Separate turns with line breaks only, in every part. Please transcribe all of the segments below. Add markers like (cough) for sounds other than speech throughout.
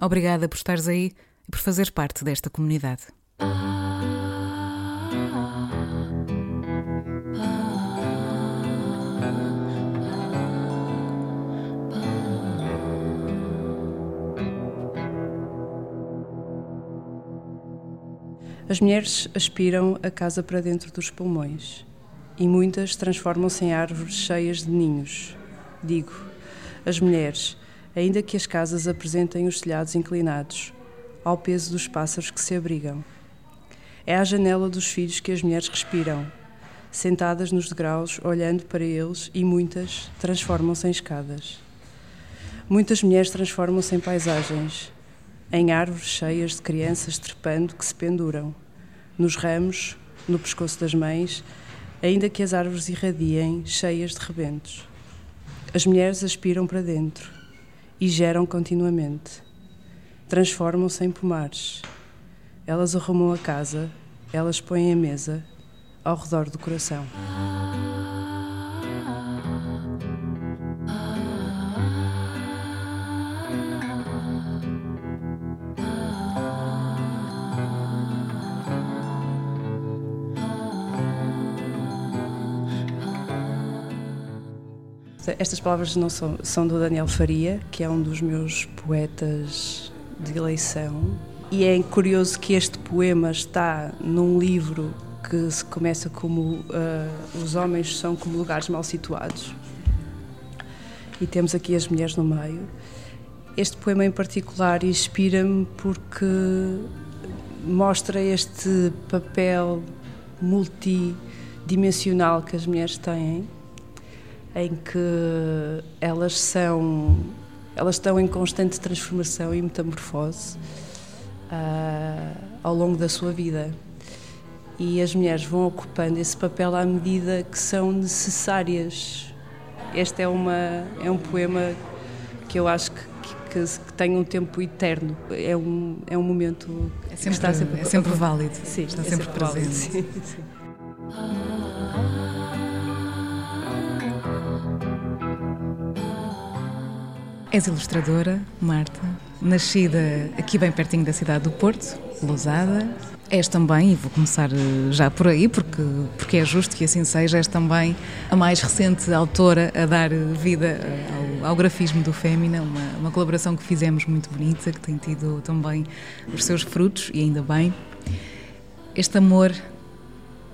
Obrigada por estares aí e por fazeres parte desta comunidade.
As mulheres aspiram a casa para dentro dos pulmões e muitas transformam-se em árvores cheias de ninhos. Digo, as mulheres ainda que as casas apresentem os telhados inclinados, ao peso dos pássaros que se abrigam. É à janela dos filhos que as mulheres respiram, sentadas nos degraus, olhando para eles, e muitas transformam-se em escadas. Muitas mulheres transformam-se em paisagens, em árvores cheias de crianças trepando que se penduram, nos ramos, no pescoço das mães, ainda que as árvores irradiem, cheias de rebentos. As mulheres aspiram para dentro, e geram continuamente. Transformam-se em pomares. Elas arrumam a casa, elas põem a mesa ao redor do coração. Estas palavras não são, são do Daniel Faria, que é um dos meus poetas de eleição. E é curioso que este poema está num livro que se começa como uh, Os homens são como lugares mal situados. E temos aqui as mulheres no meio. Este poema em particular inspira-me porque mostra este papel multidimensional que as mulheres têm em que elas são elas estão em constante transformação e metamorfose uh, ao longo da sua vida. E as mulheres vão ocupando esse papel à medida que são necessárias. Este é uma é um poema que eu acho que, que, que tem um tempo eterno. É um é um momento
é sempre, está sempre, é sempre (laughs) válido.
Sim,
está
é
sempre,
sempre
presente.
Válido, sim, sim.
És ilustradora, Marta, nascida aqui bem pertinho da cidade do Porto, Lousada. És também, e vou começar eh, já por aí, porque, porque é justo que assim seja, és também a mais recente autora a dar vida eh, ao, ao grafismo do Fémina, uma, uma colaboração que fizemos muito bonita, que tem tido também os seus frutos, e ainda bem. Este amor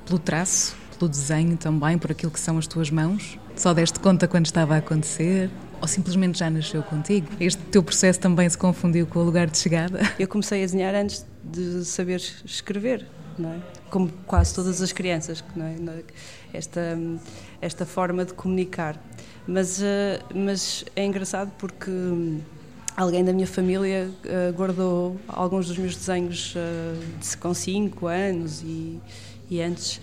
pelo traço, pelo desenho também, por aquilo que são as tuas mãos, só deste conta quando estava a acontecer? Ou simplesmente já nasceu contigo? Este teu processo também se confundiu com o lugar de chegada? (laughs)
Eu comecei a desenhar antes de saber escrever, não é? Como quase todas as crianças, não é? Esta, esta forma de comunicar. Mas, eh, mas é engraçado porque alguém da minha família eh, guardou alguns dos meus desenhos eh, com 5 anos e, e antes,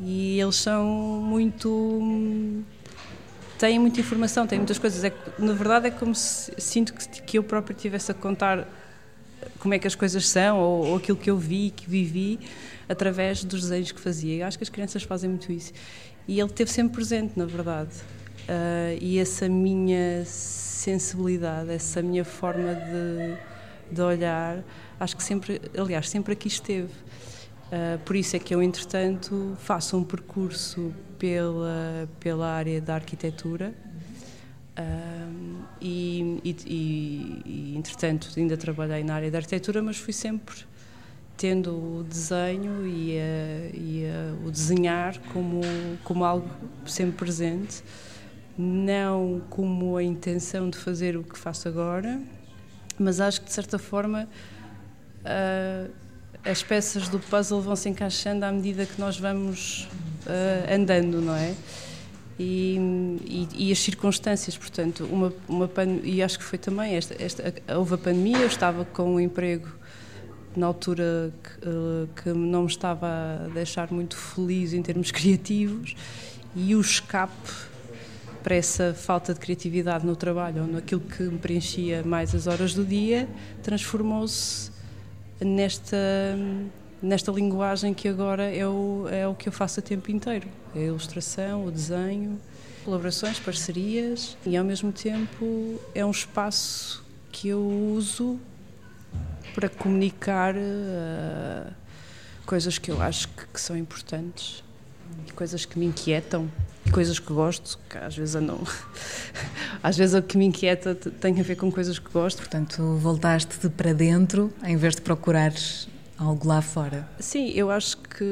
e eles são muito têm muita informação, têm muitas coisas. É, na verdade, é como se sinto que, que eu própria estivesse a contar como é que as coisas são ou, ou, aquilo que eu vi, que vivi, através dos desenhos que fazia. Eu acho que as crianças fazem muito isso. E ele esteve sempre presente, na verdade. Uh, e essa minha sensibilidade, essa minha forma de, de olhar, acho que sempre, aliás, sempre aqui esteve. Uh, por isso é que eu, entretanto, faço um percurso pela, pela área da arquitetura uh, e, e, e, entretanto, ainda trabalhei na área da arquitetura, mas fui sempre tendo o desenho e, a, e a, o desenhar como, como algo sempre presente, não como a intenção de fazer o que faço agora, mas acho que de certa forma uh, as peças do puzzle vão se encaixando à medida que nós vamos uh, andando, não é? E, e, e, as circunstâncias, portanto, uma, uma e acho que foi também esta, esta, houve a pandemia, eu estava com um emprego na altura que, uh, que não me estava a deixar muito feliz em termos (laughs) criativos e o escape para essa falta de criatividade no trabalho ou naquilo que me preenchia mais as horas do dia transformou-se nesta nesta linguagem que agora é o, é o que eu faço o tempo inteiro. É a ilustração, o desenho, colaborações, parcerias e ao mesmo tempo é um espaço que eu uso para comunicar uh, coisas que eu acho que, que, são importantes e coisas que me inquietam e coisas que gosto, que às vezes não. (laughs) às vezes o que me inquieta tem a ver com coisas que gosto.
Portanto, voltaste-te para dentro em vez de procurares algo lá fora.
Sim, eu acho que,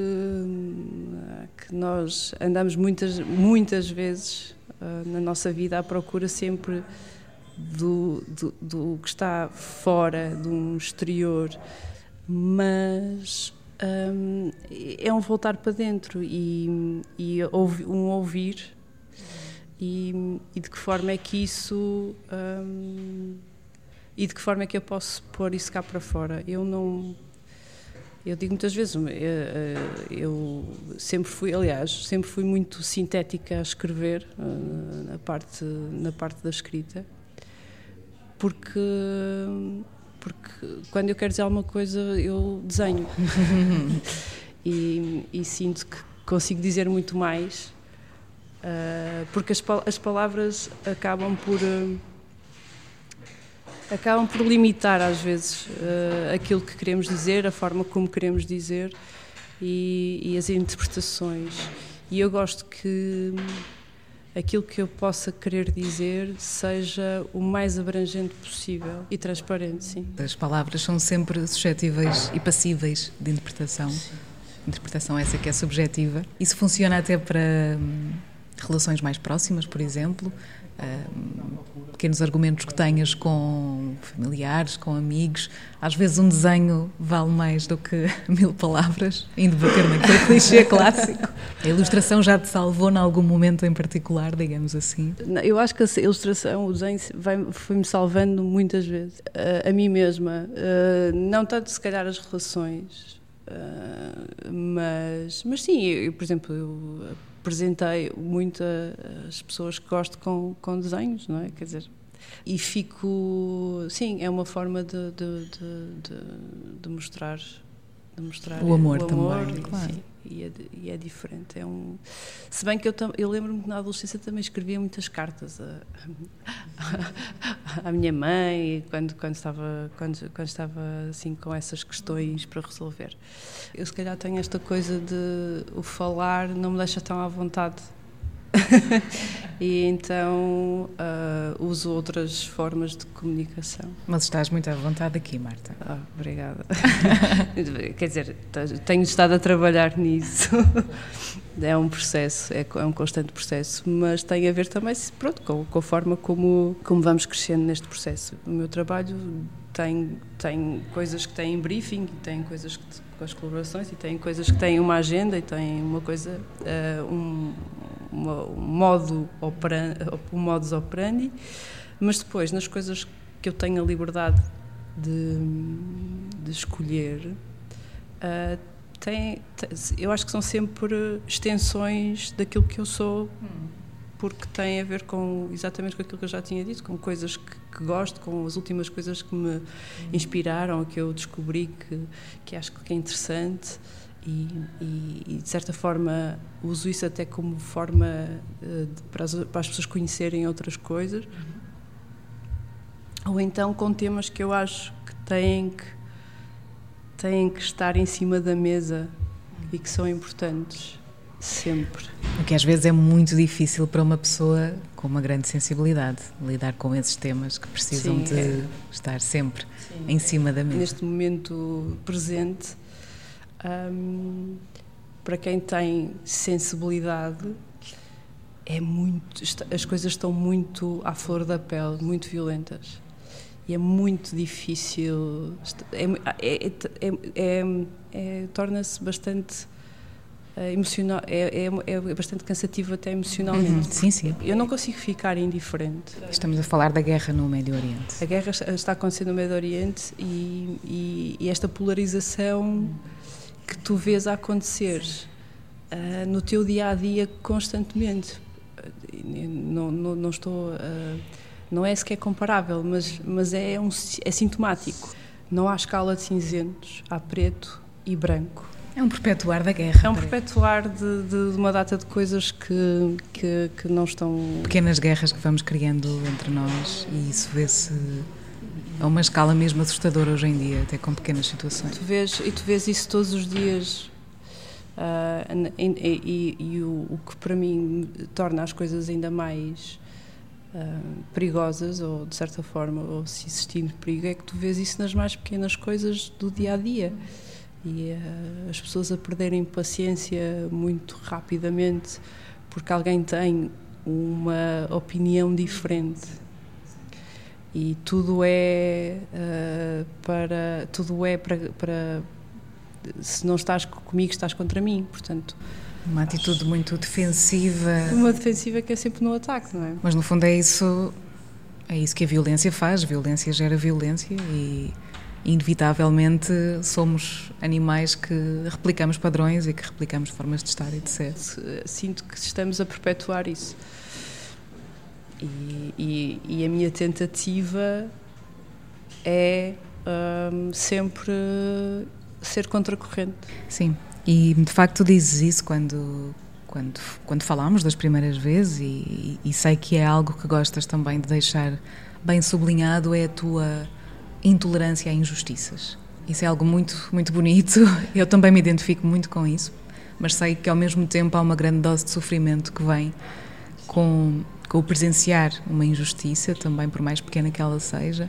que nós andamos muitas, muitas vezes uh, na nossa vida à procura sempre do, do, do, que está fora, de um exterior, mas um, é um voltar para dentro e, e um ouvir e, e, de que forma é que isso um, e de que forma é que eu posso pôr isso cá para fora. Eu não eu digo muitas vezes, eu, eu, sempre fui, aliás, sempre fui muito sintética a escrever uh, na parte na parte da escrita, porque porque quando eu quero dizer alguma coisa eu desenho. (laughs) E, e, sinto que consigo dizer muito mais porque as, as palavras acabam por acabam por limitar às vezes uh, aquilo que queremos dizer, a forma como queremos dizer e, e, as interpretações. E eu gosto que aquilo que eu possa querer dizer seja o mais abrangente possível e transparente, sim.
As palavras são sempre suscetíveis e passíveis de interpretação. Sim. Interpretação essa que é subjetiva. Isso funciona até para hum, relações mais próximas, por exemplo, pequenos argumentos que tenhas com familiares, com amigos. Às vezes um desenho vale mais do que (laughs) mil palavras, indo bater naquele (laughs) clichê clássico. A ilustração já te salvou em algum momento em particular, digamos assim?
Eu acho que a ilustração, o desenho, foi-me salvando muitas vezes. A, a mim mesma. não tanto, se calhar, as relações. mas, mas sim, eu, por exemplo, eu apresentei muito as pessoas que gosto com, com desenhos, não é? Quer dizer, e fico, sim, é uma forma de, de, de, de mostrar, de mostrar
o amor, o amor também, claro.
Sim, e, é, e é, diferente. É um, se bem que eu, eu lembro-me que na adolescência também escrevia muitas cartas a, à minha mãe quando, quando, estava, quando, quando estava assim com essas questões para resolver. Eu se calhar tenho esta coisa de o falar não me deixa tão à vontade (laughs) e então uh, uso outras formas de comunicação.
Mas estás muito à vontade aqui, Marta.
Ah, obrigada. (laughs) Quer dizer, tenho estado a trabalhar nisso. (laughs) É um processo, é, é um constante processo, mas tem a ver também pronto, com, com a forma como, como vamos crescendo neste processo. O meu trabalho tem, tem coisas que têm briefing, tem coisas que, com as colaborações, e tem coisas que têm uma agenda, e tem uma coisa, uh, um, um modo operandi, modus operandi, mas depois nas coisas que eu tenho a liberdade de, de escolher, uh, tem, eu acho que são sempre extensões daquilo que eu sou, porque tem a ver com exatamente com aquilo que eu já tinha dito, com coisas que, que gosto, com as últimas coisas que me inspiraram, que eu descobri que, que acho que é interessante. E, e, e, de certa forma uso isso até como forma uh, de, para, as, para, as, pessoas conhecerem outras coisas ou então com temas que eu acho que têm que têm que estar em cima da mesa e que são importantes Sempre.
O que às vezes é muito difícil para uma pessoa com uma grande sensibilidade lidar com esses temas que precisam Sim, de é. estar sempre Sim. em cima da mesa.
Neste momento presente, hum, para quem tem sensibilidade, é muito, as coisas estão muito à flor da pele, muito violentas. E é muito difícil, é, é, é, é torna-se bastante uh, emocional, é, é, bastante cansativo até emocionalmente. Uhum,
sim, sim.
Eu não consigo ficar indiferente.
Estamos a falar da guerra no Médio Oriente.
A guerra está acontecendo no Médio Oriente e, e, e esta polarização que tu vês a acontecer uh, no teu dia a dia constantemente não, não, não estou. Uh, não é sequer comparável, mas, mas é, um, é sintomático. Não há escala de cinzentos, há preto e branco.
É um perpetuar da guerra.
É um perpetuar de, de, de uma data de coisas que, que, que, não estão.
Pequenas guerras que vamos criando entre nós e isso vê-se a uma escala mesmo assustadora hoje em dia, até com pequenas situações.
Tu vês, e tu vês isso todos os dias Uh, e, e, e o, o, que para mim torna as coisas ainda mais uh, perigosas, ou de certa forma, ou se existindo perigo, é que tu vês isso nas mais pequenas coisas do dia a dia. E uh, as pessoas a perderem paciência muito rapidamente porque alguém tem uma opinião diferente e tudo é uh, para tudo é para, para se não estás comigo, estás contra mim. Portanto,
uma atitude acho... muito defensiva.
Uma defensiva que é sempre no ataque, não é?
Mas no fundo é isso, é isso que a violência faz. Violência gera violência e inevitavelmente somos animais que replicamos padrões e que replicamos formas de estar e de ser.
Sinto que estamos a perpetuar isso. E, e, e a minha tentativa é um, sempre ser contracorrente.
Sim, e de facto tu dizes isso quando, quando, quando falámos das primeiras vezes e, e, sei que é algo que gostas também de deixar bem sublinhado é a tua intolerância a injustiças. Isso é algo muito, muito bonito, (laughs) eu também me identifico muito com isso, mas sei que ao mesmo tempo há uma grande dose de sofrimento que vem com, com o presenciar uma injustiça, também por mais pequena que ela seja,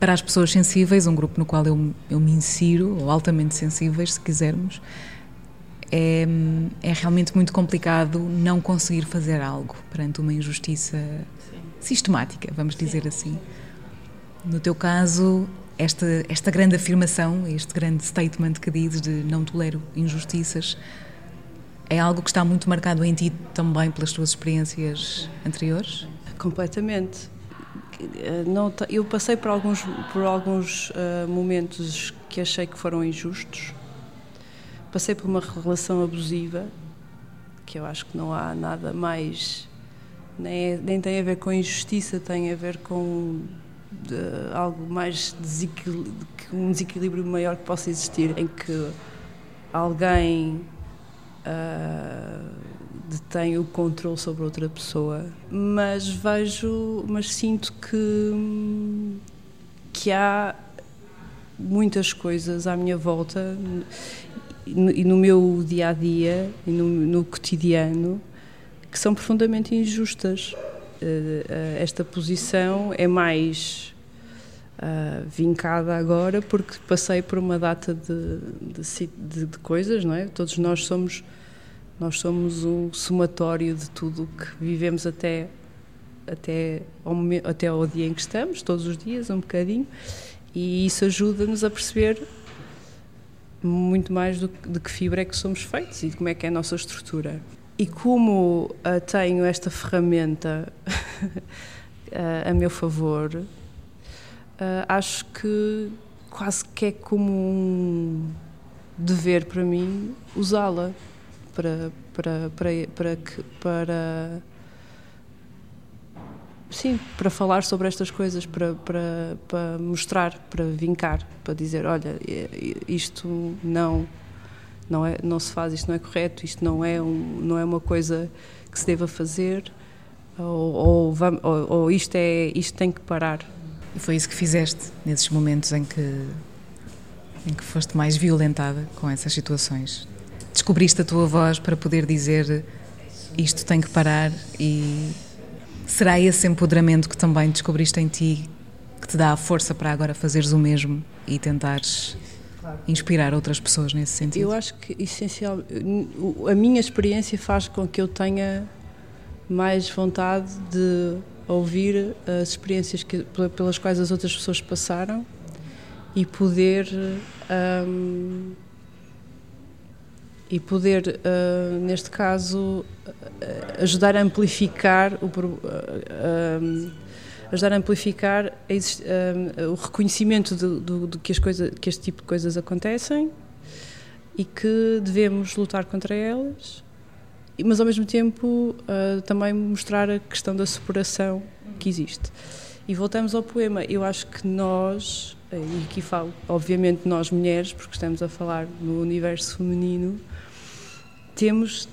para as pessoas sensíveis, um grupo no qual eu, eu me insiro, ou altamente sensíveis, se quisermos, é, é realmente muito complicado não conseguir fazer algo perante uma injustiça Sim. sistemática, vamos Sim. dizer assim. No teu caso, esta, esta grande afirmação, este grande statement que dizes de não tolero injustiças, é algo que está muito marcado em ti também pelas tuas experiências anteriores?
Completamente. Eh, não, eu passei por alguns, por alguns uh, momentos que achei que foram injustos. Passei por uma relação abusiva, que eu acho que não há nada mais. Nem, é, nem tem a ver com injustiça, tem a ver com de, algo mais desequil, um desequilíbrio maior que possa existir, em que alguém. Uh, detém o controle sobre outra pessoa, mas vejo, mas sinto que que há muitas coisas à minha volta e no meu dia a dia e no, no cotidiano que são profundamente injustas. Eh, eh, esta posição é mais uh, vincada agora porque passei por uma data de, de, de, de coisas, não é? Todos nós somos nós somos um somatório de tudo o que vivemos até, até, ao momento, até ao dia em que estamos, todos os dias, um bocadinho, e isso ajuda-nos a perceber muito mais do, de que fibra é que somos feitos e de como é que é a nossa estrutura. E como uh, tenho esta ferramenta uh, (laughs) a meu favor, uh, acho que quase que é como um dever para mim usá-la para, para, para, para, para sim, para falar sobre estas coisas, para, para, para mostrar, para vincar, para dizer, olha, isto não não é não se faz, isto não é correto, isto não é um, não é uma coisa que se deva fazer ou, ou, ou, ou isto é isto tem que parar.
E foi isso que fizeste nesses momentos em que em que foste mais violentada com essas situações descobriste a tua voz para poder dizer isto tem que parar e será esse empoderamento que também descobriste em ti que te dá a força para agora fazeres o mesmo e tentares inspirar outras pessoas nesse sentido?
Eu acho que essencial, a minha experiência faz com que eu tenha mais vontade de ouvir as experiências que, pelas quais as outras pessoas passaram e poder um, e poder uh, neste caso ajudar a amplificar o uh, ajudar a amplificar a, o reconhecimento de, que as coisas que este tipo de coisas acontecem e que devemos lutar contra elas mas ao mesmo tempo uh, também mostrar a questão da superação que existe. E voltamos ao poema. Eu acho que nós, e aqui falo, obviamente nós mulheres, porque estamos a falar no universo feminino, temos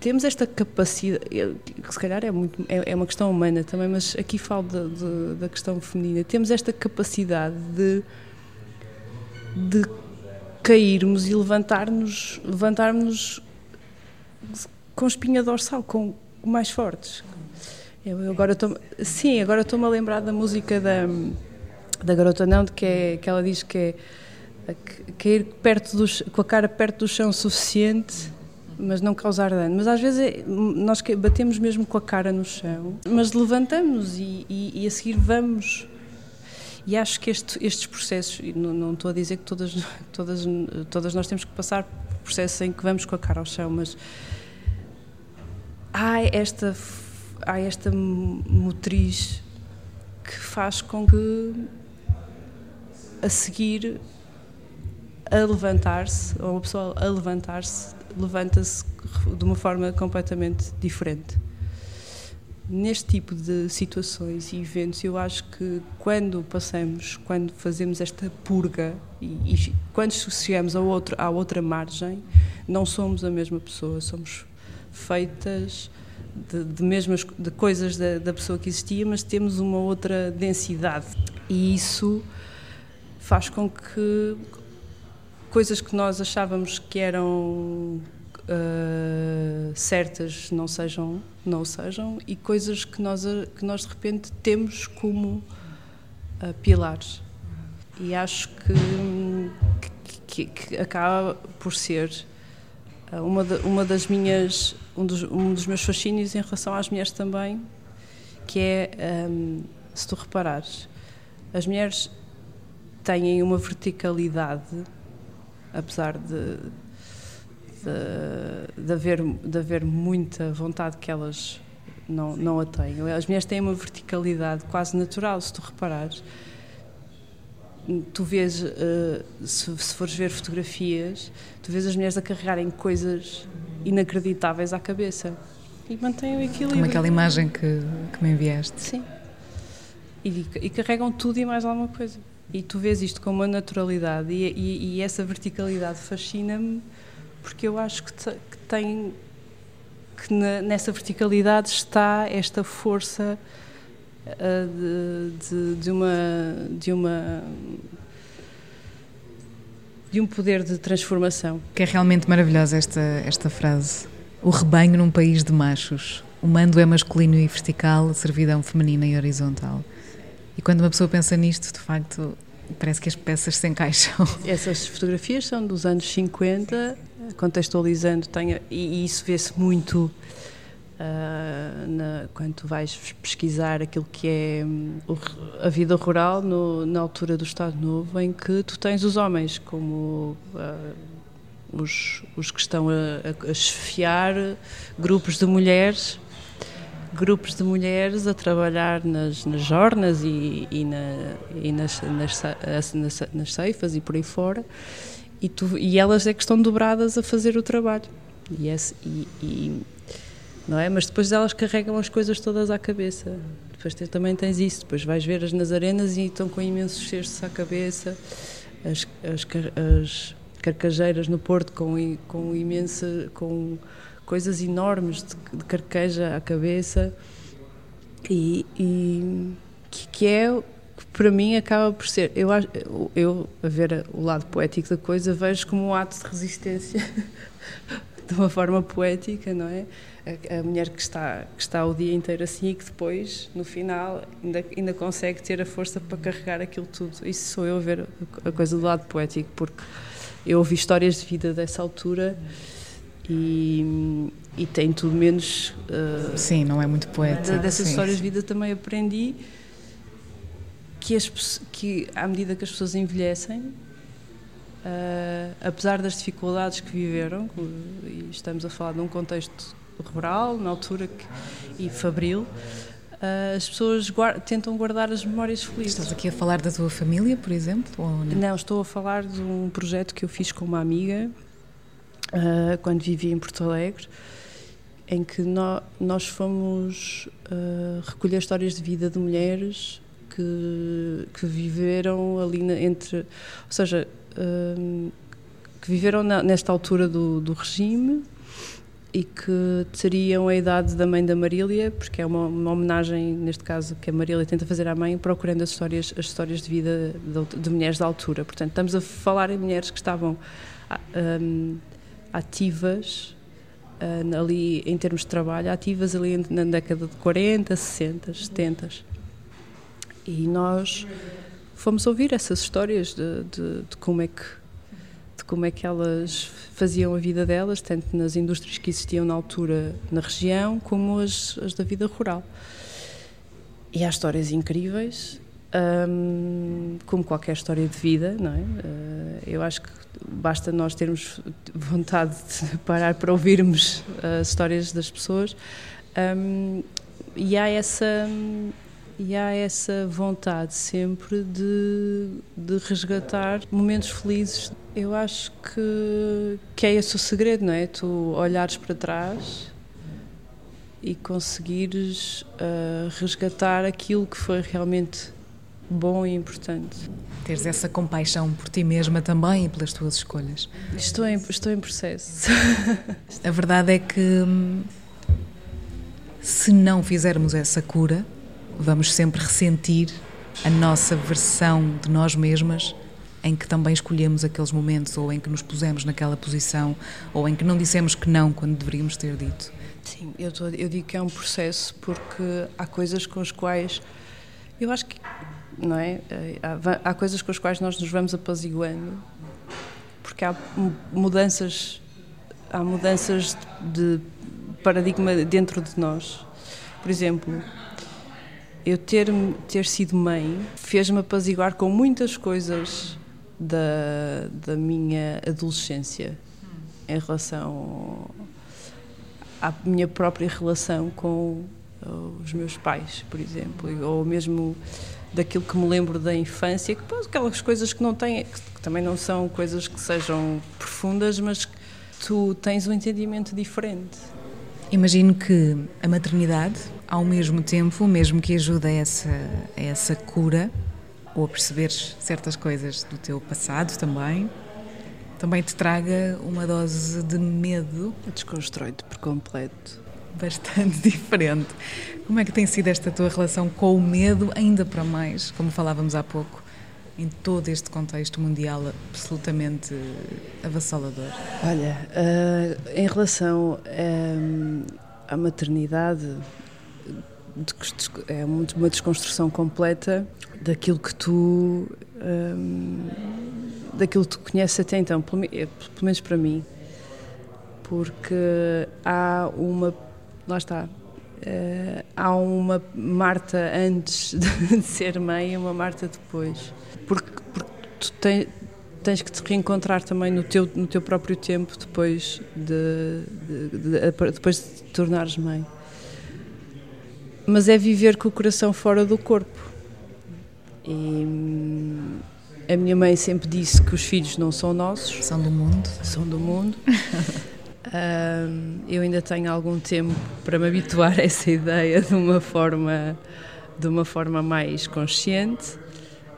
temos esta capacidade, que se calhar é, muito, é, é, uma questão humana também, mas aqui falo de, de, da questão feminina, temos esta capacidade de, de cairmos e levantar-nos levantar-nos com espinha dorsal, com mais fortes. Eu agora estou, sim, agora estou-me a lembrar da música da, da Garota Não, que, é, que ela diz que é cair perto dos, com a cara perto do chão suficiente, mas não causar dano. Mas às vezes é, nós batemos mesmo com a cara no chão, mas levantamos e, e, e a seguir vamos. E acho que este, estes processos, não, não, estou a dizer que todas, todas, todas nós temos que passar por processos em que vamos com a cara ao chão, mas há esta, há esta motriz que faz com que a seguir a levantar-se, ou a pessoa a levantar-se, levanta-se de uma forma completamente diferente. Neste tipo de situações e eventos, eu acho que quando passamos, quando fazemos esta purga e, e quando chegamos a outro, à outra margem, não somos a mesma pessoa, somos feitas de, de mesmas de coisas da, da, pessoa que existia, mas temos uma outra densidade. E isso faz com que coisas que nós achávamos que eram uh, certas não sejam não sejam e coisas que nós que nós de repente temos como uh, pilares. E acho que, que, que acaba por ser ah, uma, de, uma das minhas, um dos, um dos meus fascínios em relação às mulheres também, que é, um, se tu reparares, as mulheres têm uma verticalidade, apesar de, de, de, haver, de haver muita vontade que elas não, não a tenham. As mulheres têm uma verticalidade quase natural, se tu reparares tu vês, uh, se, se fores ver fotografias, tu vês as mulheres a carregarem coisas inacreditáveis à cabeça e mantêm o equilíbrio.
Como aquela imagem que, que me enviaste.
Sim. E, e, carregam tudo e mais alguma coisa. E tu vês isto com uma naturalidade e, e, e essa verticalidade fascina-me porque eu acho que, te, que tem que na, nessa verticalidade está esta força de, de, de, uma de uma de um poder de transformação.
Que é realmente maravilhosa esta esta frase. O rebanho num país de machos. O mando é masculino e vertical, a servidão feminina e horizontal. E quando uma pessoa pensa nisto, de facto, parece que as peças se encaixam. (laughs)
Essas fotografias são dos anos 50, contextualizando, e, e isso vê-se muito Uh, na, quando tu vais pesquisar aquilo que é um, a vida rural no, na altura do Estado Novo, em que tu tens os homens como uh, os, os que estão a, a, chefiar grupos de mulheres, grupos de mulheres a trabalhar nas, nas jornas e, e, na, e nas, nas, nas, nas ceifas e por aí fora, e, tu, e elas é que estão dobradas a fazer o trabalho. E, esse, e não é? Mas depois elas carregam as coisas todas à cabeça. Depois também tens isso, depois vais ver as nas arenas e estão com imensos cestos à cabeça, as, as, as carcajeiras no Porto com, com imensa, com coisas enormes de, de carqueja à cabeça e, e que, que, é para mim acaba por ser, eu, eu a ver o lado poético da coisa, vejo como um ato de resistência (laughs) de uma forma poética, não é? A, a, mulher que está, que está o dia inteiro assim e que depois, no final, ainda, ainda consegue ter a força para carregar aquilo tudo. Isso sou eu a ver a coisa do lado poético, porque eu ouvi histórias de vida dessa altura e, e tem tudo menos.
Uh, sim, não é muito poético.
Dessas
sim.
histórias de vida também aprendi que, as, que à medida que as pessoas envelhecem, Uh, apesar das dificuldades que viveram, e estamos a falar de um contexto rural, na altura que, e fabril, uh, as pessoas guard, tentam guardar as memórias felizes.
Estás aqui a falar da tua família, por exemplo? Ou
não? não, estou a falar de um projeto que eu fiz com uma amiga uh, quando vivia em Porto Alegre, em que no, nós fomos recolher histórias de vida de mulheres que, que viveram ali na, entre. Ou seja, que viveram na, nesta altura do, do, regime e que teriam a idade da mãe da Marília, porque é uma, uma, homenagem, neste caso, que a Marília tenta fazer à mãe, procurando as histórias, as histórias de vida de, de mulheres da altura. Portanto, estamos a falar em mulheres que estavam um, ativas uh, ali em termos de trabalho, ativas ali na década de 40, 60, 70. E nós fomos ouvir essas histórias de, de, de, como é que de como é que elas faziam a vida delas, tanto nas indústrias que existiam na altura na região, como as, as da vida rural. E há histórias incríveis, hum, como qualquer história de vida, não é? Uh, eu acho que basta nós termos vontade de (laughs) parar para ouvirmos as histórias das pessoas. Um, e há essa e há essa vontade sempre de, de resgatar momentos felizes. Eu acho que, que é esse o segredo, não é? Tu olhares para trás e conseguires uh, resgatar aquilo que foi realmente bom e importante.
Teres essa compaixão por ti mesma também e pelas tuas escolhas.
Estou em, estou em processo. (laughs)
A verdade é que hum, se não fizermos essa cura, vamos sempre ressentir a nossa versão de nós mesmas em que também escolhemos aqueles momentos ou em que nos pusemos naquela posição ou em que não dissemos que não quando deveríamos ter dito.
Sim, eu, tô, eu digo que é um processo porque há coisas com as quais eu acho que não é há, há coisas com as quais nós nos vamos apaziguando porque há mudanças há mudanças de paradigma dentro de nós por exemplo eu ter, ter sido mãe fez-me apaziguar com muitas coisas da, da minha adolescência em relação à minha própria relação com os meus pais, por exemplo, ou mesmo daquilo que me lembro da infância, que aquelas coisas que não têm, que também não são coisas que sejam profundas, mas que tu tens um entendimento diferente.
Imagino que a maternidade, ao mesmo tempo, mesmo que ajude a essa, a essa cura, ou a perceberes certas coisas do teu passado também, também te traga uma dose de medo.
Desconstrói-te por completo.
Bastante (laughs) diferente. Como é que tem sido esta tua relação com o medo, ainda para mais, como falávamos há pouco, em todo este contexto mundial absolutamente avassalador?
Olha, uh, em relação uh, à maternidade, é uma desconstrução completa daquilo que tu um, daquilo que tu conheces até então, pelo, pelo menos para mim, porque há uma lá está uh, há uma Marta antes (laughs) de ser mãe e uma Marta depois porque, porque tu tens, tens que te reencontrar também no teu, no teu próprio tempo depois de, de, de, depois de te tornares mãe. Mas é viver com o coração fora do corpo. E a minha mãe sempre disse que os filhos não são nossos.
São do mundo.
São do mundo. (laughs) eu ainda tenho algum tempo para me habituar a essa ideia de uma forma, de uma forma mais consciente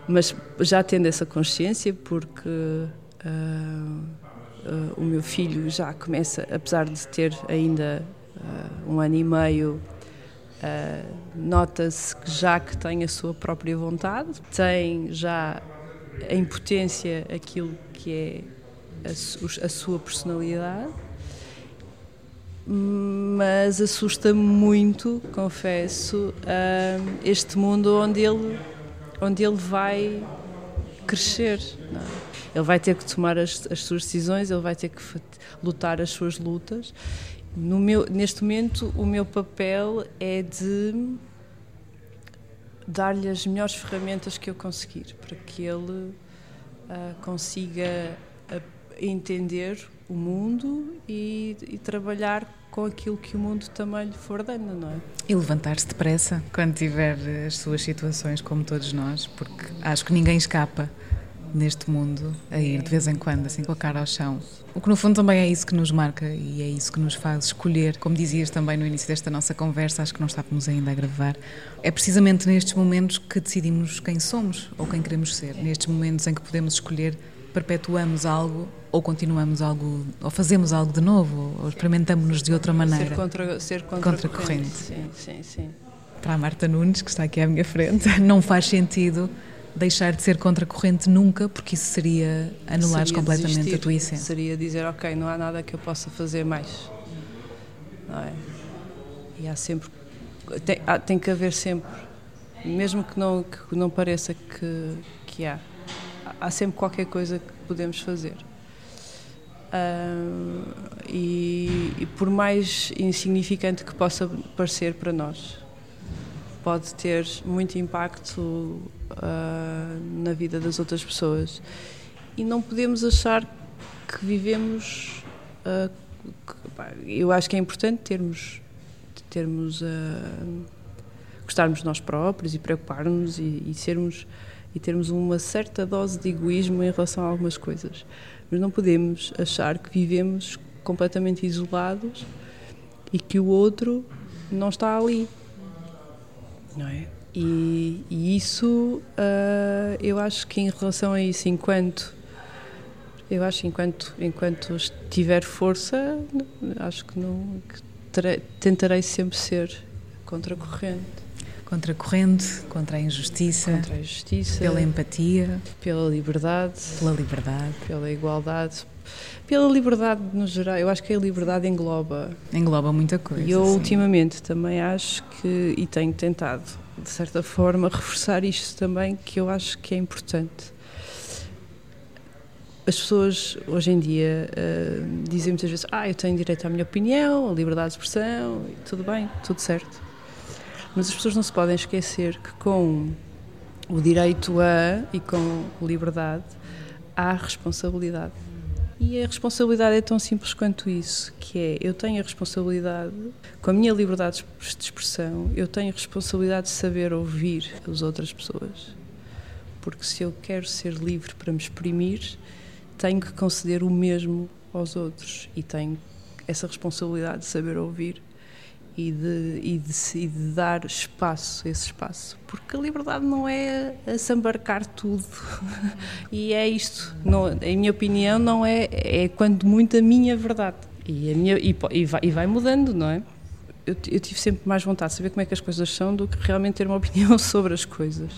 mas já tendo essa consciência, porque uh, uh, o meu filho já começa, apesar de ter ainda uh, um ano e meio, Uh, Nota-se que já que tem a sua própria vontade, tem já em potência aquilo que é a, a sua personalidade, mas assusta-me muito, confesso, uh, este mundo onde ele, onde ele vai crescer. É? Ele vai ter que tomar as, as suas decisões, ele vai ter que lutar as suas lutas no meu, neste momento, o meu papel é de dar-lhe as melhores ferramentas que eu conseguir para que ele uh, consiga uh, entender o mundo e, e, trabalhar com aquilo que o mundo também lhe for dando, não é?
E levantar-se depressa quando tiver as suas situações, como todos nós, porque acho que ninguém escapa neste mundo a ir de vez em quando, assim com a cara ao chão. O que no fundo também é isso que nos marca e é isso que nos faz escolher. Como dizias também no início desta nossa conversa, acho que não estávamos ainda a gravar, é precisamente nestes momentos que decidimos quem somos ou quem queremos ser. Nestes momentos em que podemos escolher perpetuamos algo ou continuamos algo, ou fazemos algo de novo, ou experimentamos-nos de outra maneira.
Ser, contra, ser
contra, corrente.
Sim, sim, sim.
Para a Marta Nunes, que está aqui à minha frente, (laughs) não faz sentido deixar de ser contracorrente nunca, porque isso seria anular completamente desistir, a tua essência.
Seria dizer, ok, não há nada que eu possa fazer mais. Não é? E há sempre. Tem, há, tem que haver sempre, mesmo que não, que não pareça que, que há, há sempre qualquer coisa que podemos fazer. Uh, e, e por mais insignificante que possa parecer para nós, pode ter muito impacto uh, na vida das outras pessoas. E não podemos achar que vivemos. Uh, que, pá, eu acho que é importante termos. termos uh, gostarmos de nós próprios e preocupar-nos e, e sermos e termos uma certa dose de egoísmo em relação a algumas coisas. Mas não podemos achar que vivemos completamente isolados e que o outro não está ali não é? E, e isso, uh, eu acho que em relação a isso, enquanto eu acho enquanto enquanto tiver força, acho que não que terei, tentarei sempre ser contracorrente.
Contra a corrente, contra a injustiça,
contra a injustiça,
pela empatia,
pela liberdade,
pela liberdade,
pela igualdade, pela liberdade no geral. Eu acho que a liberdade engloba.
Engloba muita coisa.
E eu sim. ultimamente também acho que, e tenho tentado, de certa forma, reforçar isto também, que eu acho que é importante. As pessoas hoje em dia uh, dizem muitas vezes: Ah, eu tenho direito à minha opinião, à liberdade de expressão, tudo bem, tudo certo. Mas as pessoas não se podem esquecer que com o direito a e com liberdade há responsabilidade. E a responsabilidade é tão simples quanto isso, que é eu tenho a responsabilidade, com a minha liberdade de expressão, eu tenho a responsabilidade de saber ouvir as outras pessoas. Porque se eu quero ser livre para me exprimir, tenho que conceder o mesmo aos outros e tenho essa responsabilidade de saber ouvir e de, e de, e de dar espaço, esse espaço. Porque a liberdade não é a se embarcar tudo. (laughs) e é isto. Não, em minha opinião, não é, é quando muito a minha verdade. E, a minha, e, e, vai, e vai mudando, não é? Eu, eu, tive sempre mais vontade de saber como é que as coisas são do que realmente ter uma (laughs) opinião sobre as coisas.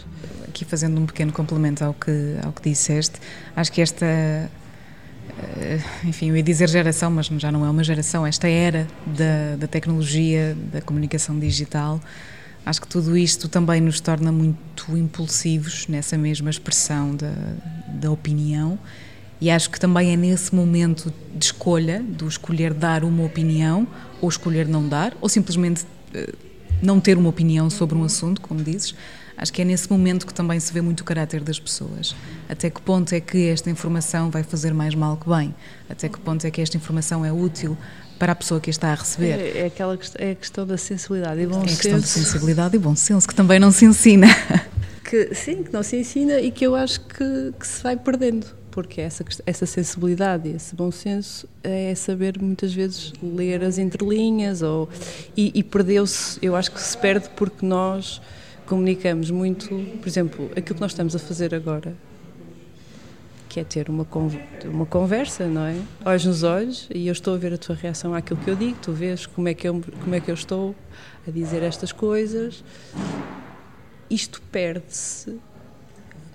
Aqui fazendo um pequeno complemento ao que, ao que disseste, acho que esta enfim, eu ia dizer geração, mas já não é uma geração, esta era da, da tecnologia, da comunicação digital, acho que tudo isto também nos torna muito impulsivos nessa mesma expressão da, da opinião. E acho que também é nesse momento de escolha, do escolher dar uma opinião ou escolher não dar, ou simplesmente eh, não ter uma opinião sobre um assunto, como dizes, Acho que é nesse momento que também se vê muito o caráter das pessoas. Até que ponto é que esta informação vai fazer mais mal que bem? Até que ponto é que esta informação é útil para a pessoa que a está a receber?
É, é aquela é a questão da sensibilidade e bom senso.
É a questão da sensibilidade e bom senso, que também não se ensina. (laughs)
Que, sim, que não se ensina e que eu acho que, que se vai perdendo porque essa, essa sensibilidade, esse bom senso é saber muitas vezes ler as entrelinhas ou, e, e perdeu-se, eu acho que se perde porque nós comunicamos muito, por exemplo, aquilo que nós estamos a fazer agora, que é ter uma, uma conversa, não é? Olhos nos olhos e eu estou a ver a tua reação àquilo que eu digo, tu vês como é que eu, como é que eu estou a dizer estas coisas. Isto perde-se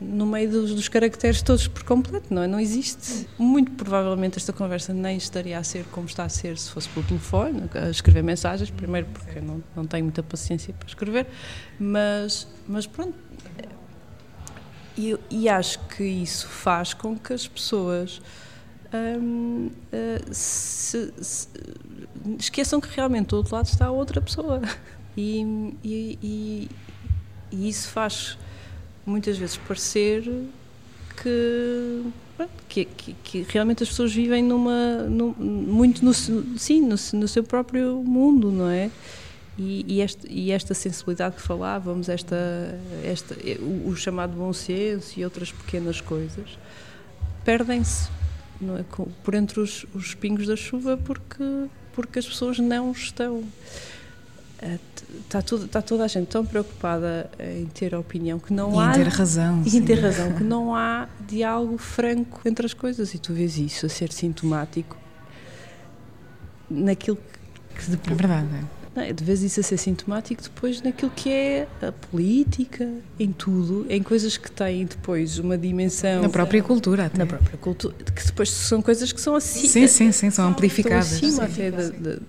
no meio dos, dos, caracteres todos por completo, não é? Não existe. Muito provavelmente esta conversa nem estaria a ser como está a ser se fosse pelo telefone, a escrever mensagens, primeiro porque não, não tenho muita paciência para escrever, mas, mas pronto. E, e acho que isso faz com que as pessoas hum, uh, se, se, esqueçam que realmente do outro lado está outra pessoa. E, e, e isso faz muitas vezes parecer que, que, que, que realmente as pessoas vivem numa, num, muito no, sim, no, no, seu próprio mundo, não é? E, e, este, e esta sensibilidade que falávamos, esta, esta, o, o chamado bom senso e outras pequenas coisas, perdem-se é? por entre os, os pingos da chuva porque, porque as pessoas não estão está, tudo, está toda a gente tão preocupada em ter opinião que não
e
há.
Em ter razão.
E em ter razão, que não há diálogo franco entre as coisas. E tu vês isso a ser sintomático naquilo que depois.
É verdade.
É? De vez isso a ser sintomático depois naquilo que é a política, em tudo, em coisas que têm depois uma dimensão.
Na própria cultura, até.
Na própria cultura, que depois são coisas que são assim.
Sim, sim, sim, são amplificadas.
Acima até de, de,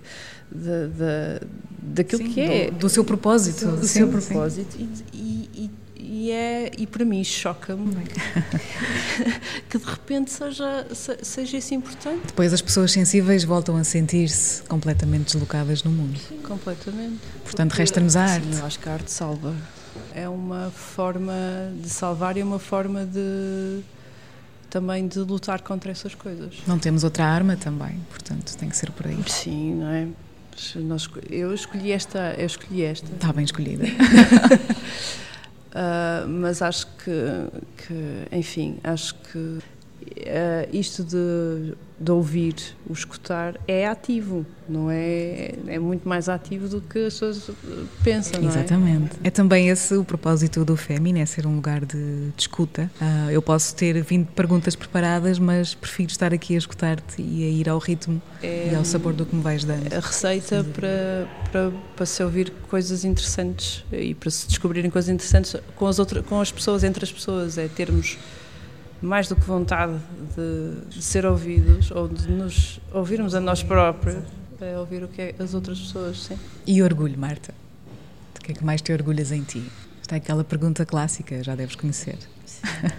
de, de, daquilo
sim,
que é.
Do, do, seu propósito.
Do, do seu propósito. E, e, e, é, e para mim choca-me (laughs) que de repente seja, seja isso importante.
Depois as pessoas sensíveis voltam a sentir-se completamente deslocadas no mundo.
Sim, completamente.
Portanto, resta-nos a arte.
Sim, eu acho que a arte salva. É uma forma de salvar e uma forma de também de lutar contra essas coisas.
Não temos outra arma também, portanto tem que ser por aí.
Sim, não é? Nós, eu escolhi esta, eu escolhi esta.
Está bem escolhida.
uh, (laughs) mas acho que, que, enfim, acho que uh, isto de de ouvir, o escutar, é ativo, não é? É muito mais ativo do que as pessoas pensam,
Exatamente.
É?
é? também esse o propósito do Fémina, é ser um lugar de, de escuta. Uh, eu posso ter 20 perguntas preparadas, mas prefiro estar aqui a escutar-te e a ir ao ritmo é, e ao sabor do que me vais dando.
A receita para, para, para se ouvir coisas interessantes e para se descobrirem coisas interessantes com as, outras, com as pessoas, entre as pessoas, é termos mais do que vontade de, de, ser ouvidos ou de nos ouvirmos a nós próprios, é ouvir o que é as outras pessoas, sim.
E orgulho, Marta? De que é que mais te orgulhas em ti? Está aquela pergunta clássica, já deves conhecer.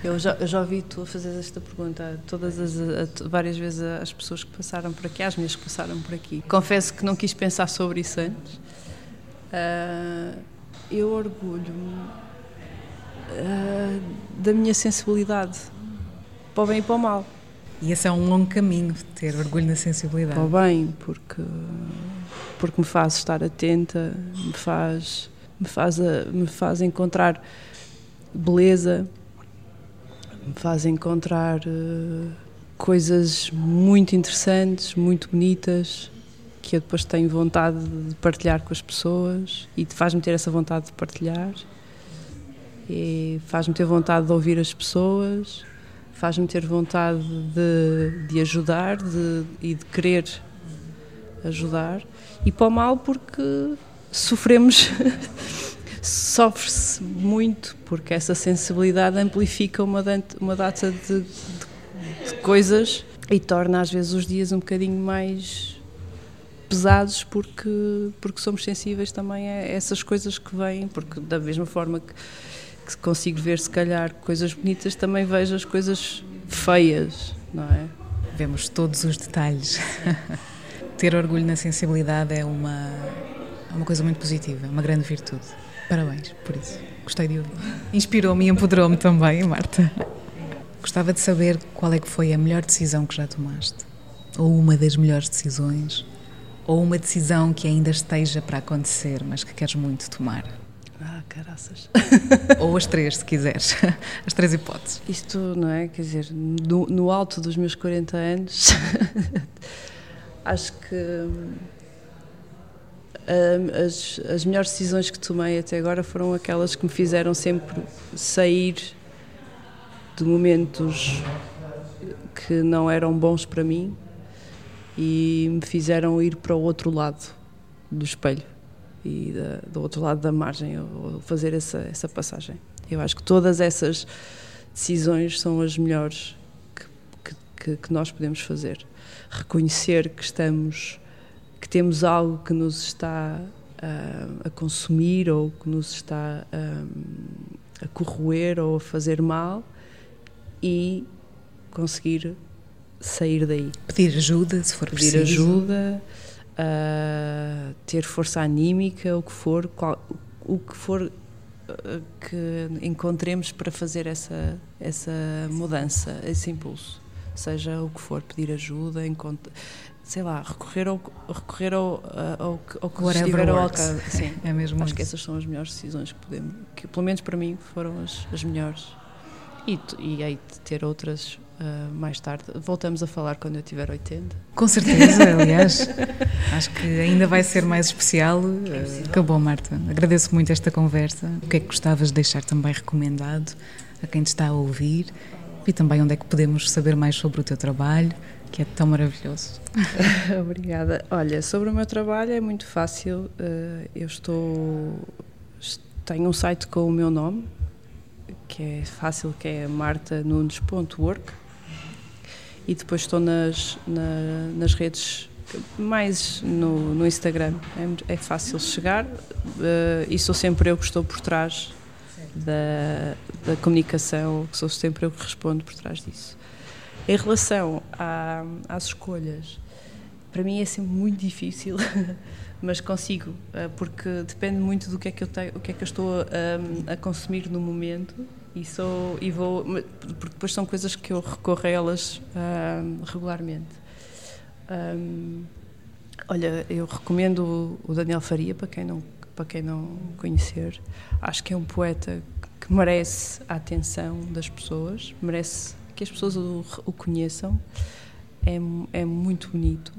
Eu já, eu já ouvi tu fazer esta pergunta todas as, a, várias vezes às pessoas que passaram por aqui, às minhas que passaram por aqui. Confesso que não quis pensar sobre isso antes. Uh, eu orgulho-me uh, da minha sensibilidade para o bem e para o mal.
E esse é um longo caminho, ter orgulho na sensibilidade.
Para o bem, porque, porque me faz estar atenta, me faz, me faz, me faz encontrar beleza, me faz encontrar uh, coisas muito interessantes, muito bonitas, que eu depois tenho vontade de partilhar com as pessoas e faz-me ter essa vontade de partilhar. E faz-me ter vontade de ouvir as pessoas faz-me ter vontade de, de ajudar de, e de querer ajudar, e para o mal porque sofremos, (laughs) sofre-se muito, porque essa sensibilidade amplifica uma, uma data de, de, de coisas e torna às vezes os dias um bocadinho mais pesados porque porque somos sensíveis também a essas coisas que vêm porque da mesma forma que que consigo ver se calhar coisas bonitas, também vejo as coisas feias, não é?
Vemos todos os detalhes. (laughs) Ter orgulho na sensibilidade é uma, é uma coisa muito positiva, uma grande virtude. Parabéns por isso. Gostei de ouvir. Inspirou-me e empoderou-me também, Marta. Gostava de saber qual é que foi a melhor decisão que já tomaste. Ou uma das melhores decisões. Ou uma decisão que ainda esteja para acontecer, mas que queres muito tomar.
Caraças.
Ou as três, se quiseres. (laughs) As três hipóteses.
Isto, não é? Quer dizer, no, no alto dos meus 40 anos, (laughs) acho que hum, as, as melhores decisões que tomei até agora foram aquelas que me fizeram sempre sair de momentos que não eram bons para mim e me fizeram ir para o outro lado do espelho e da, do outro lado da margem, ou fazer essa, essa passagem. Eu acho que todas essas decisões são as melhores que, que, que nós podemos fazer. Reconhecer que estamos, que temos algo que nos está uh, a consumir ou que nos está uh, a corroer ou a fazer mal e conseguir sair daí.
Pedir ajuda, se for
Pedir
preciso.
ajuda, uh, ter força anímica, o que for, qual, o que for uh, que encontremos para fazer essa, essa mudança, esse impulso. Seja o que for, pedir ajuda, sei lá, recorrer ao, recorrer ao, ao, ao que
Whatever
estiver ao alcance. Sim,
É mesmo
acho
isso.
que essas são as melhores decisões que podemos, que pelo menos para mim foram as, as melhores. E, e de ter outras ah, mais tarde. Voltamos a falar quando eu tiver 80.
Com certeza, aliás. (laughs) Acho que ainda vai ser mais especial. Eh, Acabou, Marta. Agradeço muito esta conversa. O que é que gostavas de deixar também recomendado a quem te está a ouvir? E também onde é que podemos saber mais sobre o teu trabalho, que é tão maravilhoso. (laughs)
Obrigada. Olha, sobre o meu trabalho é muito fácil. eh, eu estou. Tenho um site com o meu nome, que é fácil, que é martanunes.work. E depois estou nas, na- nas redes, mais no, no Instagram. É, é fácil chegar eh, e sou sempre eu que estou por trás da, da comunicação, sou sempre eu que respondo por trás disso. Em relação à- às escolhas, para mim é sempre muito difícil, (laughs) mas consigo, eh, porque depende muito do que é que eu tenho, o que é que eu estou a, a consumir no momento e sou e vou, porque depois são coisas que eu recorro a elas ah, regularmente. Ahm, olha, eu recomendo o Daniel Faria para quem não para quem não conhecer. Acho que é um poeta que merece a atenção das pessoas, merece que as pessoas o, o conheçam. É, é muito bonito.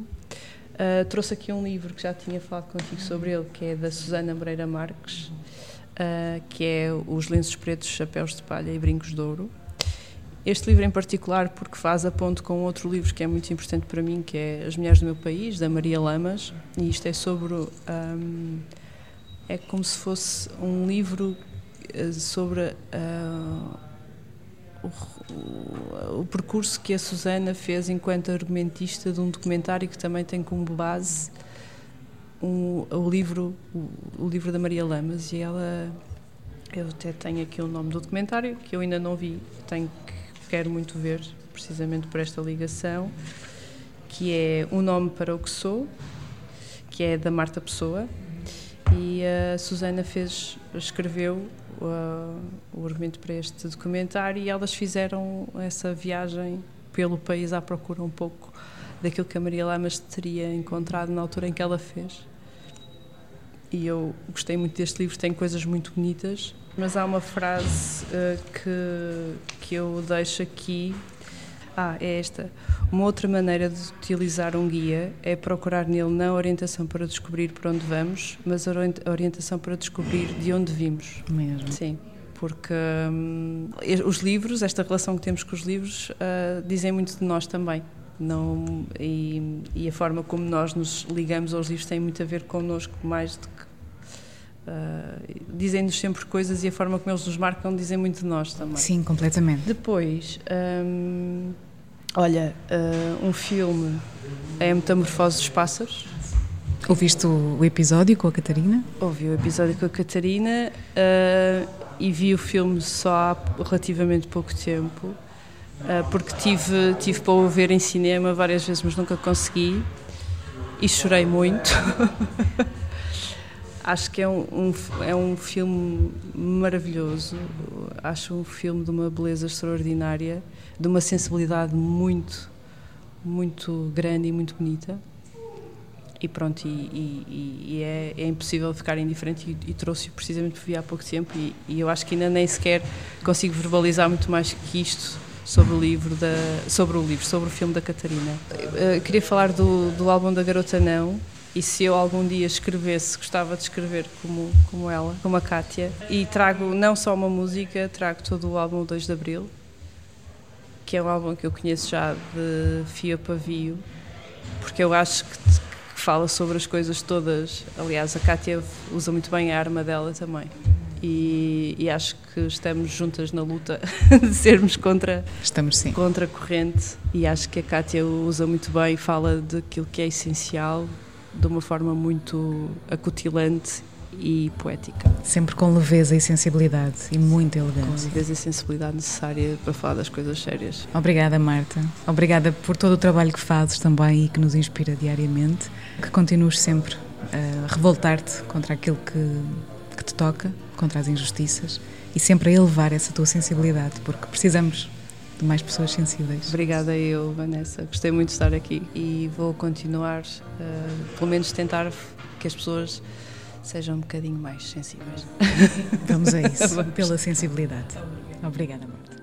Uh, trouxe aqui um livro que já tinha falado contigo sobre ele, que é da Susana Moreira Marques, uh, que é Os Lenços Pretos, Chapéus de Palha e Brincos de Ouro. Este livro em particular porque faz a ponte com outro livro que é muito importante para mim, que é As Mulheres do Meu País, da Maria Lamas, e isto é sobre... um, é como se fosse um livro eh, sobre o, o- o percurso que a Susana fez enquanto argumentista de um documentário que também tem como base um- o livro o, o livro da Maria Lamas e ela eu até tenho aqui o nome do documentário que eu ainda não vi tenho que quero muito ver precisamente por esta ligação que é o nome para o que sou que é da Marta Pessoa e a Susana fez, escreveu uh, o argumento para este documentário e elas fizeram essa viagem pelo país à procura um pouco daquilo que a Maria Lamas teria encontrado na altura em que ela fez. E eu gostei muito deste livro, tem coisas muito bonitas, mas há uma frase uh, que, que eu deixo aqui. Ah, é esta. Uma outra maneira de utilizar um guia é procurar nele não a orientação para descobrir para onde vamos, mas orientação para descobrir de onde vimos.
Mesmo.
Sim, porque hum, os livros, esta relação que temos com os livros, ah, dizem muito de nós também. Não, e, e a forma como nós nos ligamos aos livros tem muito a ver connosco, mais do que. ah, Dizem-nos sempre coisas e a forma como eles nos marcam dizem muito de nós também.
Sim, completamente.
Depois, hum, olha, ah, um filme é a Metamorfose dos Pássaros.
Ouviste o, episódio com a Catarina?
Ouvi o episódio com a Catarina ah, e vi o filme só há relativamente pouco tempo, ah, porque tive, tive para o ver em cinema várias vezes, mas nunca consegui e chorei muito. (laughs) Acho que é um, um- é um filme maravilhoso, acho um filme de uma beleza extraordinária, de uma sensibilidade muito, muito grande e muito bonita. E pronto, e, e- e- é, é impossível ficar indiferente e, e trouxe-o precisamente vi há pouco tempo e, e eu acho que ainda nem sequer consigo verbalizar muito mais que isto sobre o livro, da, sobre o livro, sobre o filme da Catarina. Eh, queria falar do, do álbum da Garota Não e se eu algum dia escrevesse, gostava de escrever como, como ela, como a Kátia. E trago não só uma música, trago todo o álbum 2 de Abril. que é um álbum que eu conheço já de fio pavio, porque eu acho que, que fala sobre as coisas todas. Aliás, a Kátia usa muito bem a arma dela também. E, e, acho que estamos juntas na luta (laughs) de sermos contra,
estamos, sim.
contra a corrente. E acho que a Kátia usa muito bem, fala daquilo que é essencial de uma forma muito acutilante e poética.
Sempre com leveza e sensibilidade e muita elegância. Com
leveza e sensibilidade necessária para falar das coisas sérias.
Obrigada, Marta. Obrigada por todo o trabalho que fazes também e que nos inspira diariamente. Que continues sempre a revoltar-te contra aquilo que, que te toca, contra as injustiças e sempre a elevar essa tua sensibilidade, porque precisamos de mais pessoas sensíveis.
Obrigada eu, Vanessa. Gostei muito de estar aqui e vou continuar, uh, pelo menos tentar que as pessoas sejam um bocadinho mais sensíveis.
Vamos a (laughs) isso, Vamos. pela sensibilidade. Obrigada, Marta.